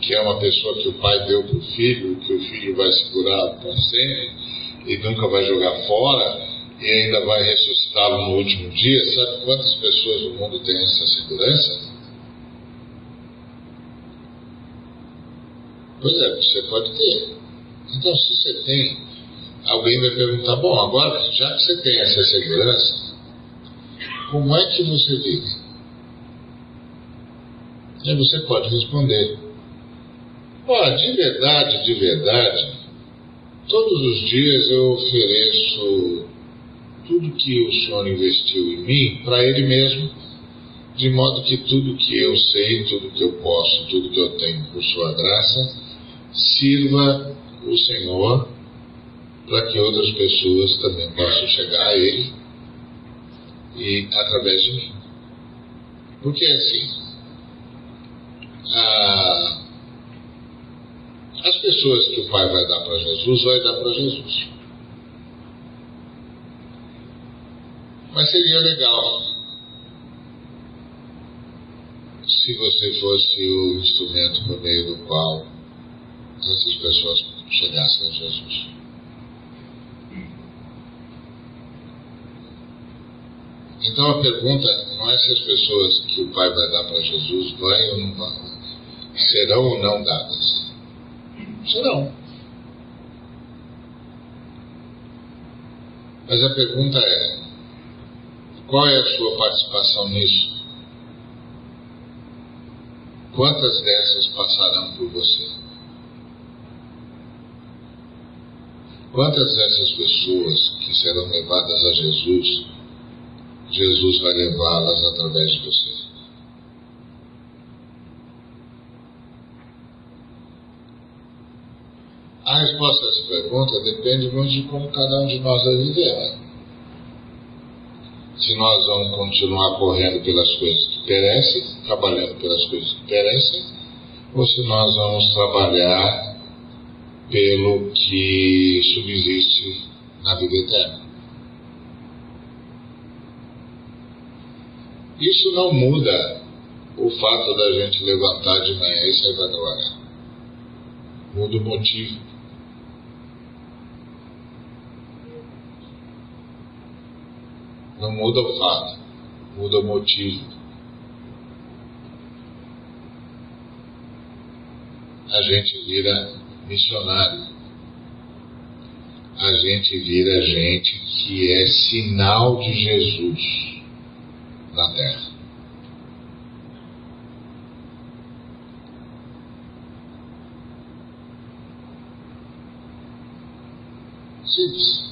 Que é uma pessoa que o pai deu para o filho, que o filho vai segurar para sempre e nunca vai jogar fora e ainda vai ressuscitá-lo no último dia. Sabe quantas pessoas no mundo têm essa segurança? Pois é, você pode ter. Então, se você tem, alguém vai perguntar: bom, agora, já que você tem essa segurança, como é que você vive? E você pode responder: ó, de verdade, de verdade, todos os dias eu ofereço tudo que o Senhor investiu em mim para Ele mesmo, de modo que tudo que eu sei, tudo que eu posso, tudo que eu tenho por Sua graça, sirva o Senhor para que outras pessoas também possam chegar a Ele e através de mim. Porque assim, a, as pessoas que o Pai vai dar para Jesus, vai dar para Jesus. Mas seria legal se você fosse o instrumento por meio do qual essas pessoas chegassem a Jesus. Então a pergunta não é se as pessoas que o Pai vai dar para Jesus vão ou não vão, serão ou não dadas. Serão. Mas a pergunta é: qual é a sua participação nisso? Quantas dessas passarão por você? Quantas dessas pessoas que serão levadas a Jesus, Jesus vai levá-las através de você? A resposta a essa pergunta depende muito de como cada um de nós vai viver. Se nós vamos continuar correndo pelas coisas que perecem, trabalhando pelas coisas que perecem, ou se nós vamos trabalhar pelo que subsiste na vida eterna. Isso não muda o fato da gente levantar de manhã e sair para trabalhar. Muda o motivo. Não muda o fato, muda o motivo. A gente vira missionário. A gente vira gente que é sinal de Jesus na terra. Simples.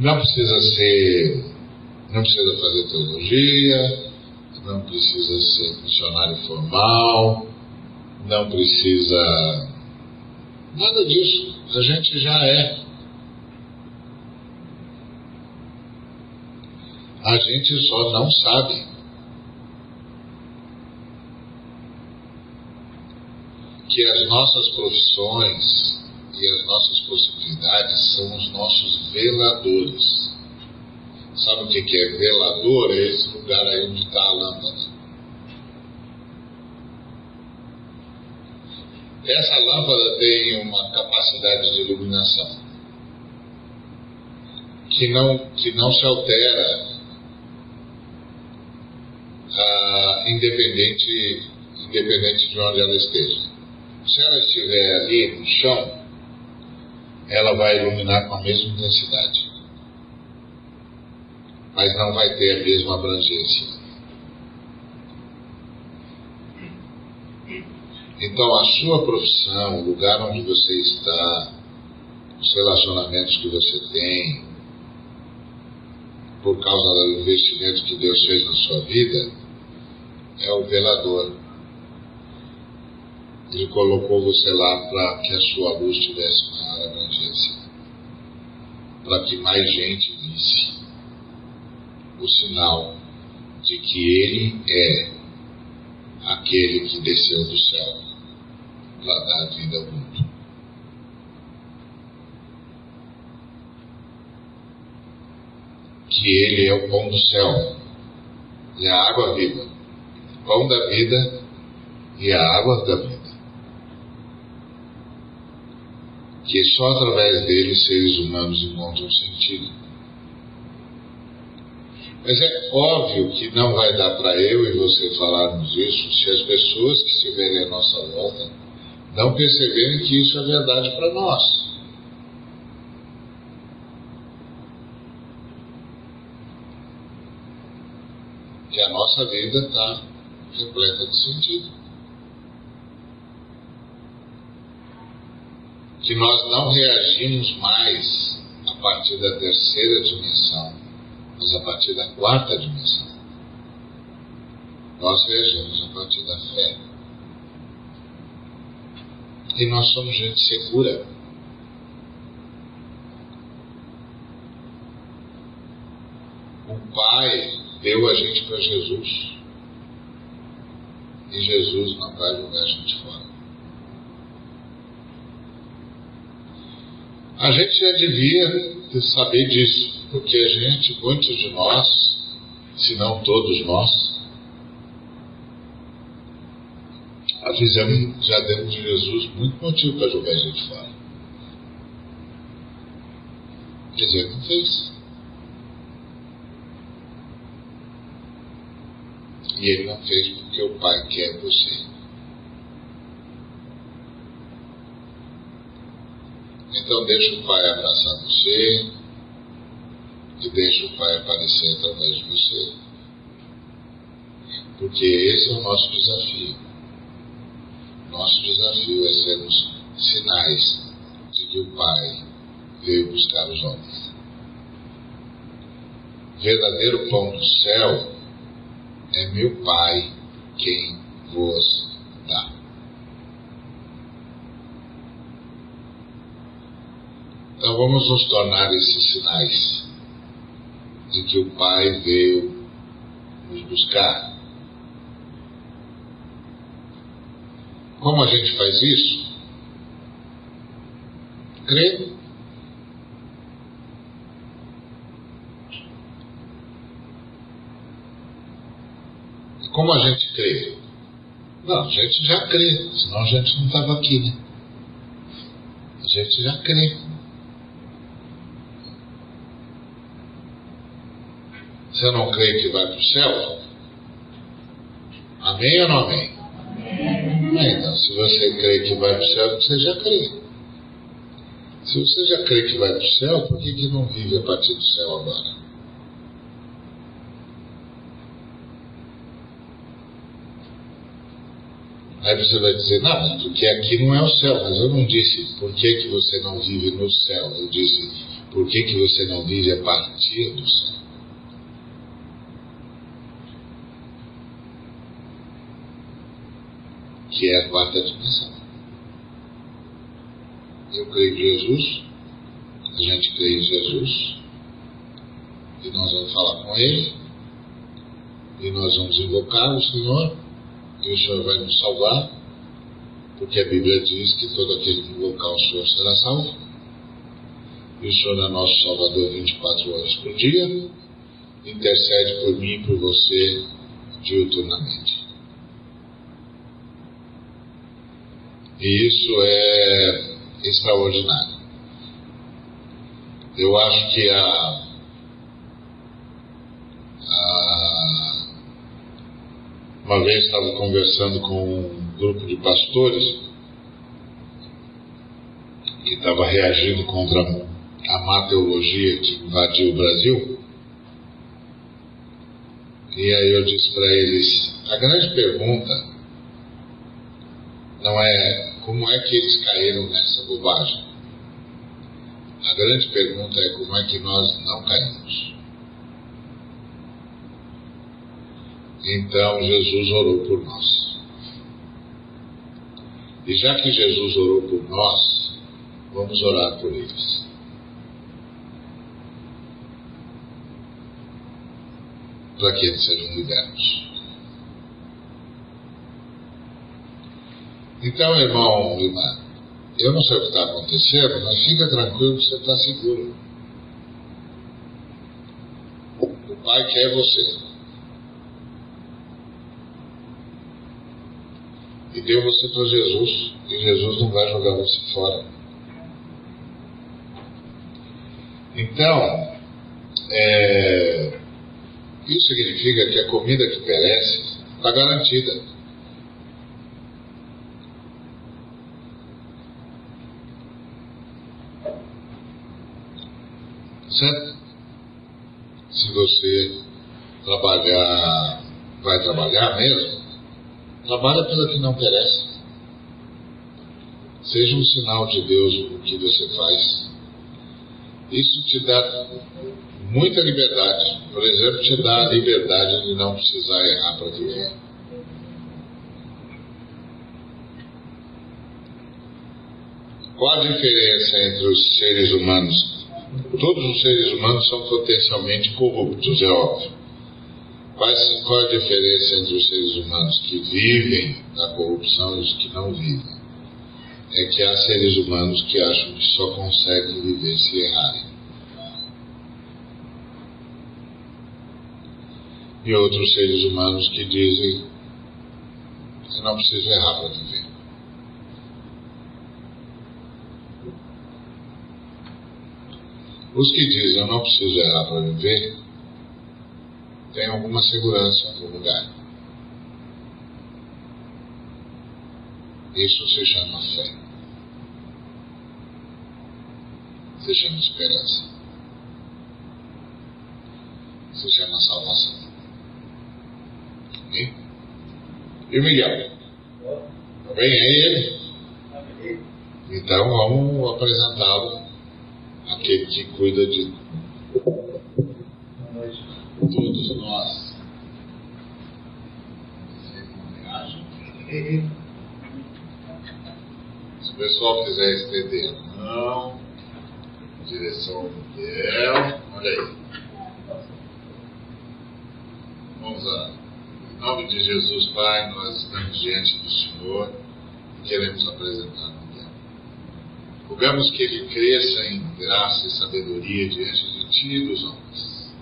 Não precisa ser, não precisa fazer teologia, não precisa ser missionário formal, não precisa nada disso. A gente já é. A gente só não sabe. Que as nossas profissões e as nossas possibilidades são os nossos veladores. Sabe o que é velador? É esse lugar aí onde está a lâmpada. Essa lâmpada tem uma capacidade de iluminação que não, que não se altera ah, independente, independente de onde ela esteja. Se ela estiver ali no chão, ela vai iluminar com a mesma intensidade. mas não vai ter a mesma abrangência. Então, a sua profissão, o lugar onde você está, os relacionamentos que você tem, por causa do investimento que Deus fez na sua vida, é o velador. Ele colocou você lá para que a sua luz tivesse maior abrangência, para que mais gente visse o sinal de que Ele é aquele que desceu do céu para dar vida ao mundo. Que Ele é o pão do céu e a água viva, pão da vida e a água da vida. Que só através dele seres humanos encontram sentido. Mas é óbvio que não vai dar para eu e você falarmos isso se as pessoas que estiverem à nossa volta não perceberem que isso é verdade para nós. Que a nossa vida está repleta de sentido. Que nós não reagimos mais a partir da terceira dimensão, mas a partir da quarta dimensão. Nós reagimos a partir da fé e nós somos gente segura. O Pai deu a gente para Jesus e Jesus não vai jogar a gente fora. A gente já devia saber disso, porque a gente, muitos de nós, se não todos nós, fizemos, já demos de Jesus muito motivo para jogar a gente fora. Quer dizer, não fez. E ele não fez porque o Pai quer você. Então deixa o Pai abraçar você e deixa o Pai aparecer através de você. Porque esse é o nosso desafio. Nosso desafio é sermos sinais de que o Pai veio buscar os homens. Verdadeiro pão do céu é meu Pai quem vos dá. Então vamos nos tornar esses sinais de que o Pai veio nos buscar Como a gente faz isso? Crendo. Como a gente crê? Não, a gente já crê, senão a gente não estava aqui, né? A gente já crê. Você não crê que vai para o céu? Amém ou não amém? então, se você crê que vai para o céu, você já crê. Se você já crê que vai para o céu, por que, que não vive a partir do céu agora? Aí você vai dizer, não, porque aqui não é o céu, mas eu não disse por que, que você não vive no céu, eu disse por que, que você não vive a partir do céu. Que é a quarta dimensão. Eu creio em Jesus, a gente crê em Jesus, e nós vamos falar com Ele, e nós vamos invocar o Senhor, e o Senhor vai nos salvar, porque a Bíblia diz que todo aquele que invocar o Senhor será salvo. E o Senhor é nosso Salvador 24 horas por dia, intercede por mim e por você diuturnamente. E isso é extraordinário. Eu acho que a, a uma vez estava conversando com um grupo de pastores que estava reagindo contra a má teologia que invadiu o Brasil. E aí eu disse para eles: a grande pergunta não é como é que eles caíram nessa bobagem. A grande pergunta é como é que nós não caímos. Então Jesus orou por nós. E já que Jesus orou por nós, vamos orar por eles. Para que eles sejam libertos. Então, irmão, irmã, eu não sei o que está acontecendo, mas fica tranquilo que você está seguro. O Pai quer você. E deu você para Jesus. E Jesus não vai jogar você fora. Então, é, isso significa que a comida que perece está garantida. Certo? Se você trabalhar, vai trabalhar mesmo, trabalha pelo que não perece. Seja um sinal de Deus o que você faz. Isso te dá muita liberdade. Por exemplo, te dá a liberdade de não precisar errar para viver. Qual a diferença entre os seres humanos Todos os seres humanos são potencialmente corruptos, é óbvio. Qual a diferença entre os seres humanos que vivem da corrupção e os que não vivem? É que há seres humanos que acham que só conseguem viver se errarem. E outros seres humanos que dizem que não precisa errar para viver. Os que dizem eu não preciso errar para viver, têm alguma segurança em algum lugar. Isso se chama fé. Se chama esperança. Se chama salvação. Amém? E o Miguel? Vem aí ele? Então vamos apresentá-lo aquele que cuida de todos nós. Se o pessoal quiser estender a mão, direção ao Miguel, olha aí. Vamos lá. Em nome de Jesus, Pai, nós estamos diante do Senhor e queremos apresentar Rogamos que ele cresça em graça e sabedoria diante de ti e dos homens.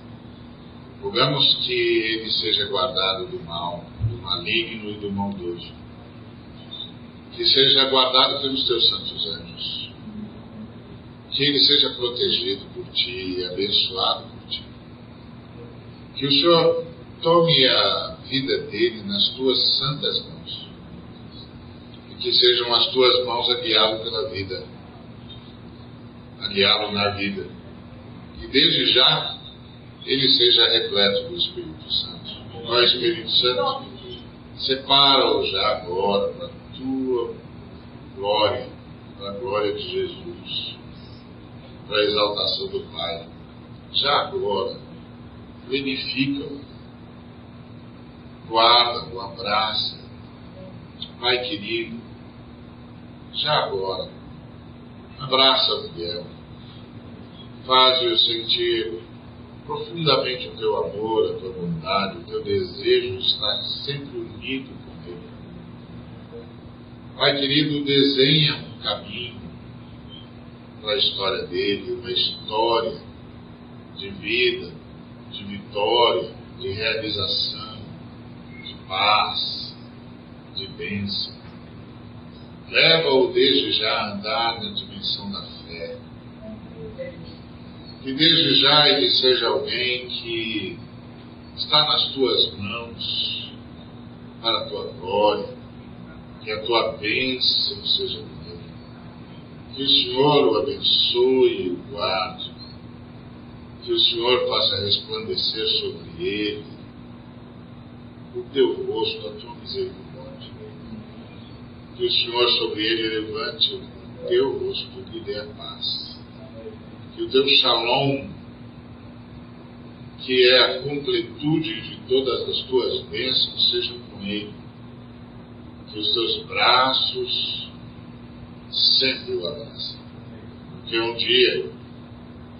Rogamos que ele seja guardado do mal, do maligno e do maldoso. Que seja guardado pelos teus santos anjos. Que ele seja protegido por ti e abençoado por ti. Que o Senhor tome a vida dele nas tuas santas mãos. E que sejam as tuas mãos a guiá-lo pela vida guiá-lo na vida. E desde já ele seja repleto do Espírito Santo. Ó Espírito Santo, separa-o já agora para a tua glória, para a glória de Jesus, para a exaltação do Pai. Já agora, benefica-o, guarda-o, abraça. Pai querido, já agora, Abraça Miguel. Faz-o sentir profundamente o teu amor, a tua bondade, o teu desejo de estar sempre unido ele. Pai querido, desenha um caminho para a história dele, uma história de vida, de vitória, de realização, de paz, de bênção. Leva-o desde já a andar na dimensão da. Que desde já ele seja alguém que está nas tuas mãos para a tua glória. Que a tua bênção seja nele. Que o Senhor o abençoe e o guarde. Que o Senhor faça resplandecer sobre ele o teu rosto, a tua misericórdia. Que o Senhor sobre ele levante o teu rosto e lhe dê a paz. Que o teu shalom, que é a completude de todas as tuas bênçãos, seja com ele. Que os teus braços sempre o abracem. Porque um dia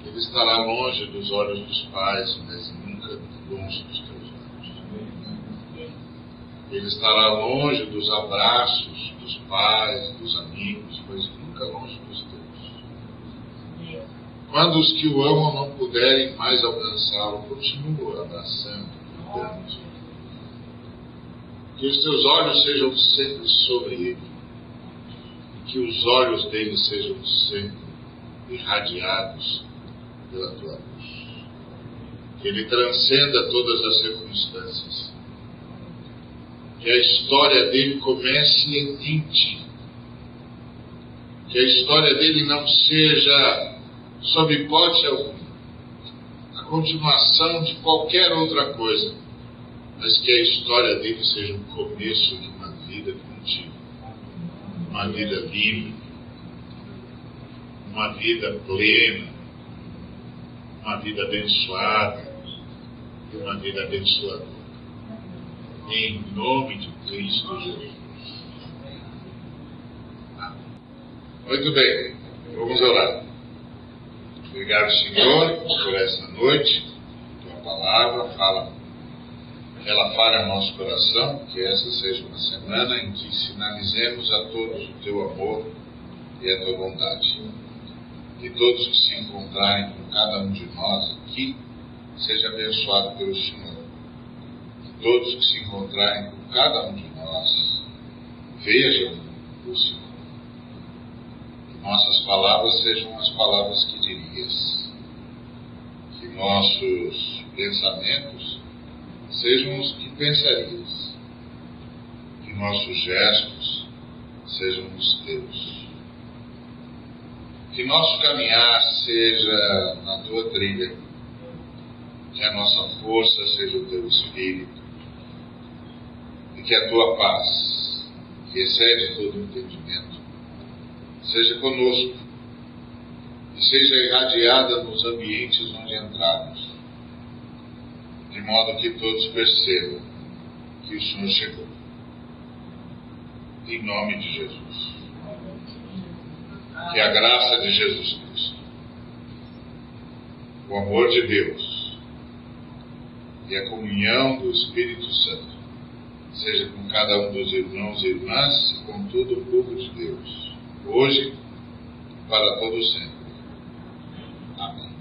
ele estará longe dos olhos dos pais, mas nunca longe dos teus ele estará longe dos abraços dos pais, dos amigos, mas nunca longe. Quando os que o amam não puderem mais alcançá-lo, continua abraçando, cuidando. Que os teus olhos sejam sempre sobre ele. E que os olhos dele sejam sempre irradiados pela tua luz. Que ele transcenda todas as circunstâncias que a história dele comece em ti. Que a história dele não seja, sob hipótese alguma, a continuação de qualquer outra coisa, mas que a história dele seja o começo de uma vida contigo, uma vida livre, uma vida plena, uma vida abençoada. E uma vida abençoadora. Em nome de Cristo Jesus. Muito bem, vamos orar. Obrigado, Senhor, por essa noite. Tua palavra fala, ela fale ao nosso coração, que essa seja uma semana em que sinalizemos a todos o teu amor e a tua bondade. Que todos que se encontrarem com cada um de nós aqui, seja abençoado pelo Senhor todos que se encontrarem com cada um de nós vejam o Senhor. Nossas palavras sejam as palavras que dirias. Que nossos pensamentos sejam os que pensarias. Que nossos gestos sejam os teus. Que nosso caminhar seja na tua trilha. Que a nossa força seja o teu espírito que a tua paz, que excede todo entendimento, seja conosco e seja irradiada nos ambientes onde entrarmos, de modo que todos percebam que o Senhor chegou. Em nome de Jesus. Que a graça de Jesus Cristo, o amor de Deus e a comunhão do Espírito Santo seja com cada um dos irmãos e irmãs e com todo o povo de Deus, hoje para todo sempre. Amém.